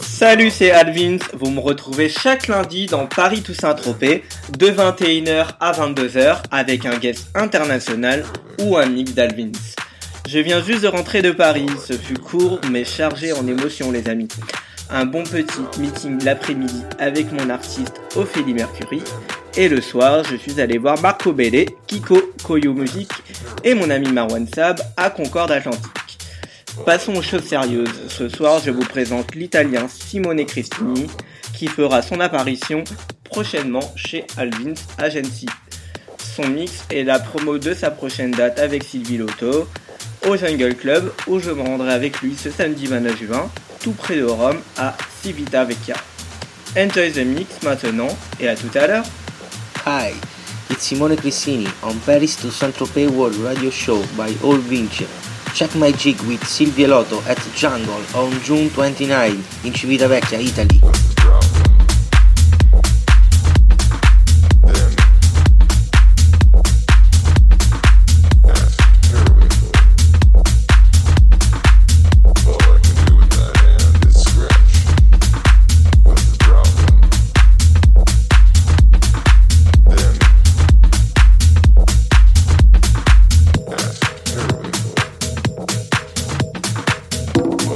Salut, c'est Alvins. Vous me retrouvez chaque lundi dans Paris Toussaint Tropez de 21h à 22h avec un guest international ou un mix d'Alvins. Je viens juste de rentrer de Paris. Ce fut court mais chargé en émotions, les amis. Un bon petit meeting l'après-midi avec mon artiste Ophélie Mercury. Et le soir, je suis allé voir Marco Bellé, Kiko, Koyo Music et mon ami Marwan Sab à Concorde Atlantique. Passons aux choses sérieuses. Ce soir, je vous présente l'italien Simone Cristini qui fera son apparition prochainement chez Alvin's Agency. Son mix est la promo de sa prochaine date avec Sylvie Lotto au Jungle Club où je me rendrai avec lui ce samedi 29 juin tout près de Rome à Civita Vecchia. Enjoy the mix maintenant et à tout à l'heure. Hi, it's Simone Cristini on Paris to Saint-Tropez World Radio Show by All Vinci. Check my jig with Silvia Lotto at Jungle on June 29 in Civitavecchia, Italy.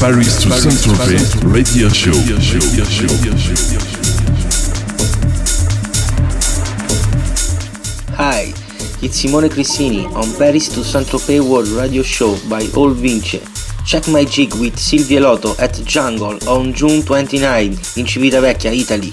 Paris to Saint-Tropez radio show. Hi, it's Simone Crissini on Paris to Saint-Tropez World Radio Show by All Vince. Check my gig with Silvia Lotto at Jungle on June 29 in Civitavecchia, Italy.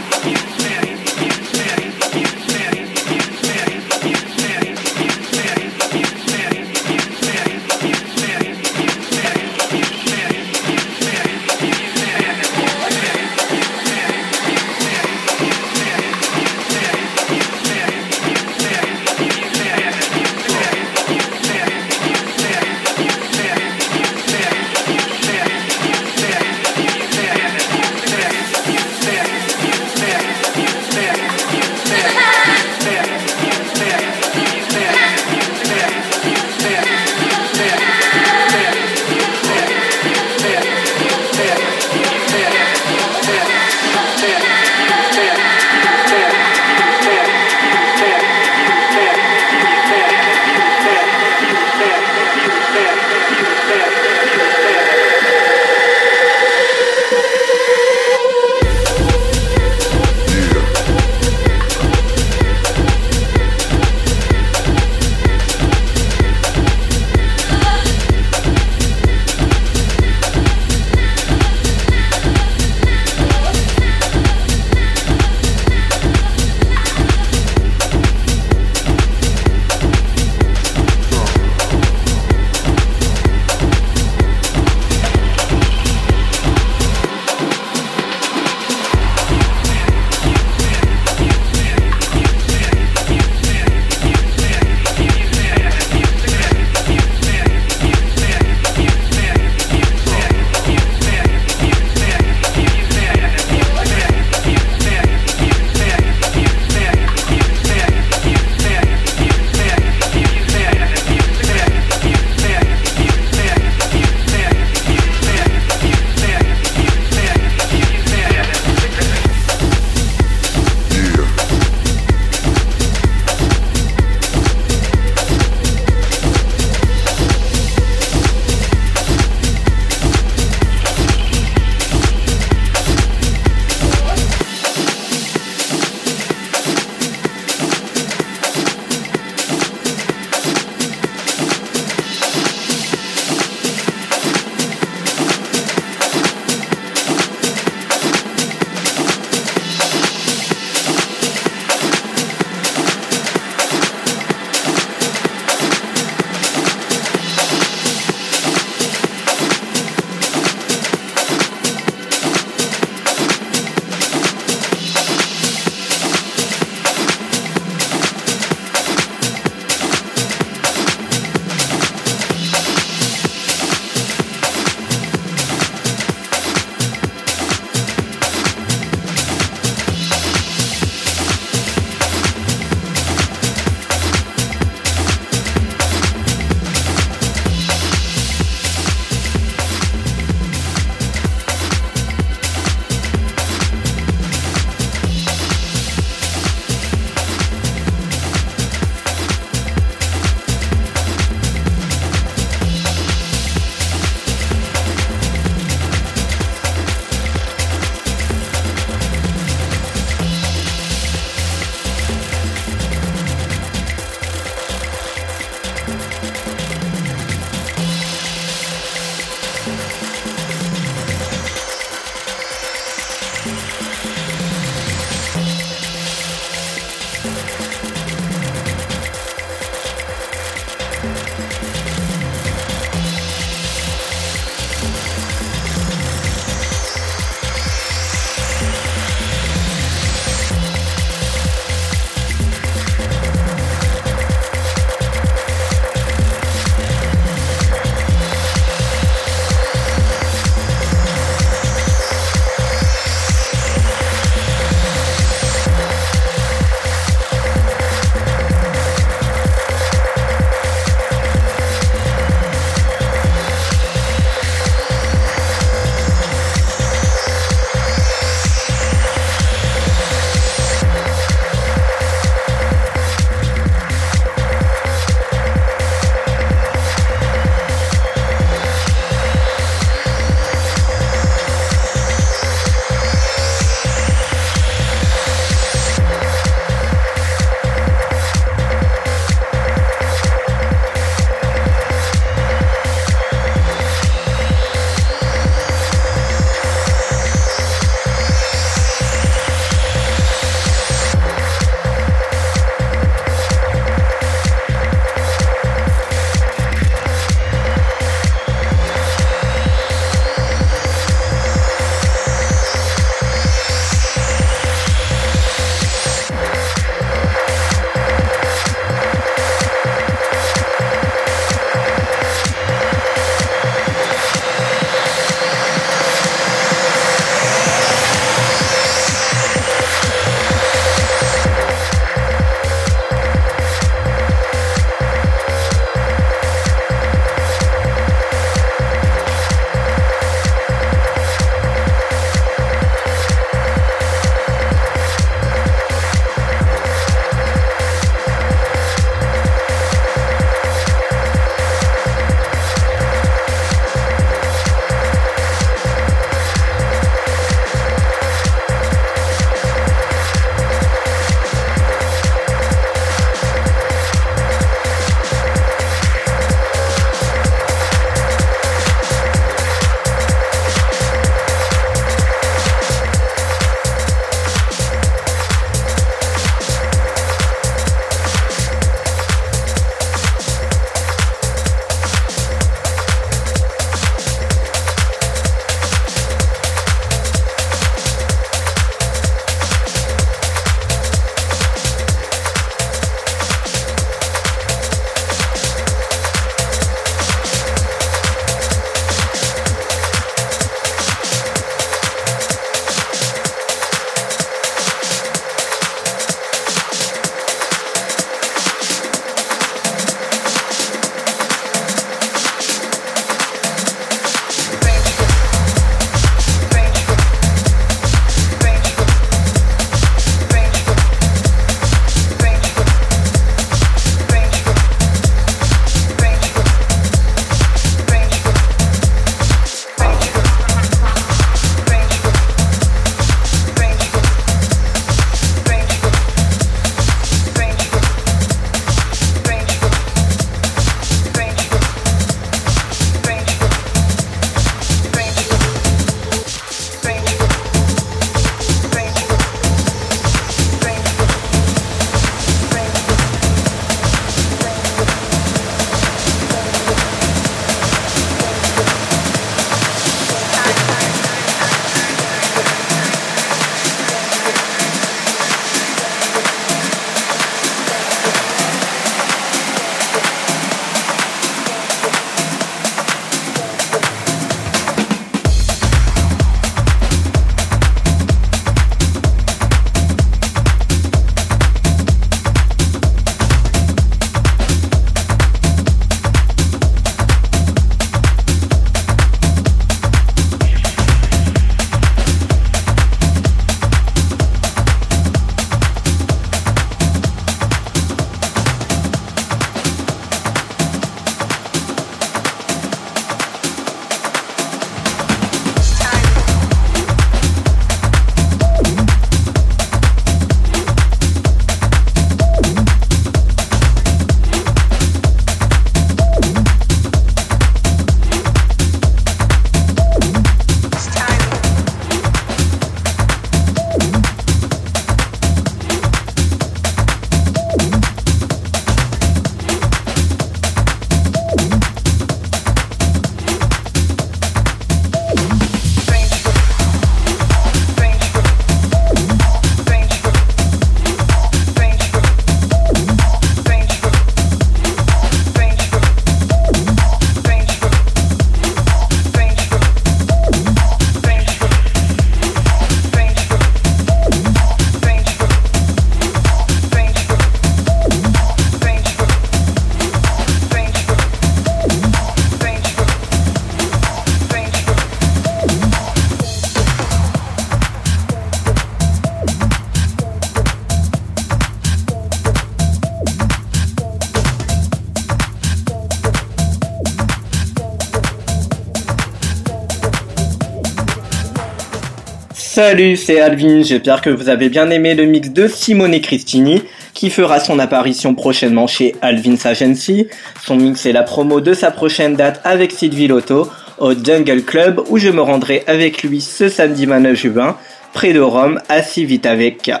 Salut, c'est Alvin, j'espère que vous avez bien aimé le mix de Simone Cristini qui fera son apparition prochainement chez Alvin's Agency. Son mix est la promo de sa prochaine date avec Sylvie Lotto au Jungle Club où je me rendrai avec lui ce samedi 29 juin près de Rome à Civitavecchia.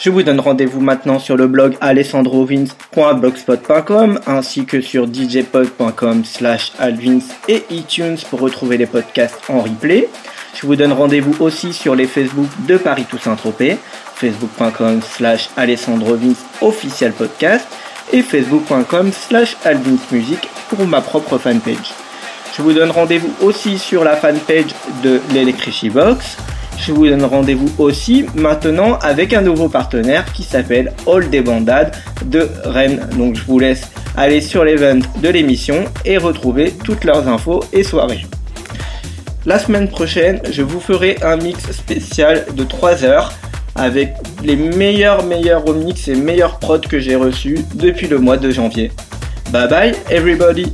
Je vous donne rendez-vous maintenant sur le blog alessandrovins.blogspot.com ainsi que sur djpod.com slash alvins et iTunes pour retrouver les podcasts en replay. Je vous donne rendez-vous aussi sur les Facebook de Paris Toussaint Tropez, facebook.com slash alessandrovins official podcast et facebook.com slash alvinsmusic pour ma propre fanpage. Je vous donne rendez-vous aussi sur la fanpage de l'Electricity Box. Je vous donne rendez-vous aussi maintenant avec un nouveau partenaire qui s'appelle All des Bandades de Rennes. Donc je vous laisse aller sur l'event de l'émission et retrouver toutes leurs infos et soirées. La semaine prochaine, je vous ferai un mix spécial de 3 heures avec les meilleurs meilleurs remix et meilleurs prods que j'ai reçus depuis le mois de janvier. Bye bye everybody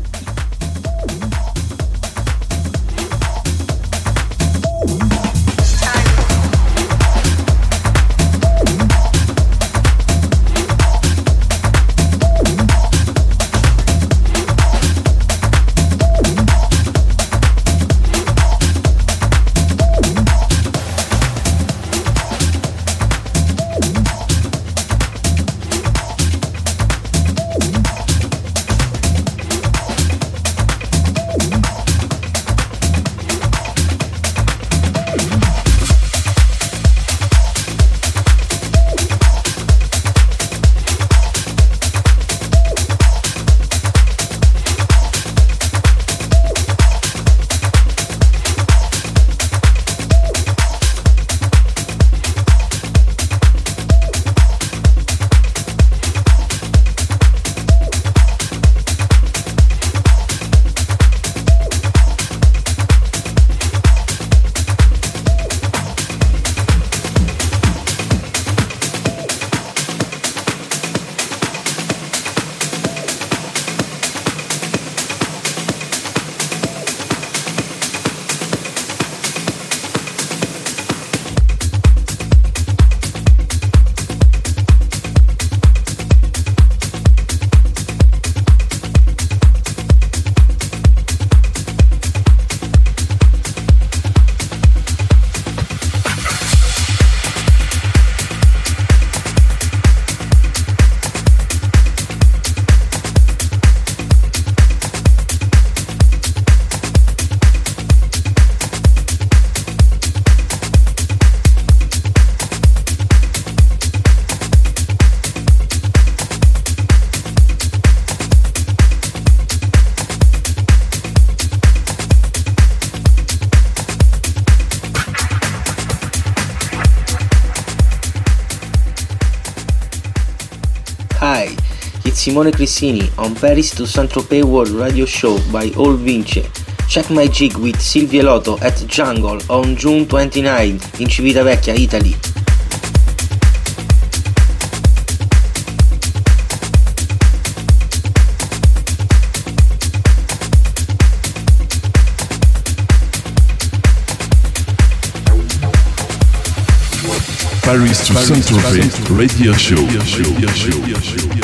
Simone Crissini on Paris to Saint-Tropez World Radio Show by All Vince. Check my jig with Silvia Lotto at Jungle on June 29 in Civitavecchia, Italy. Paris to Saint-Tropez Radio Show. Radio show.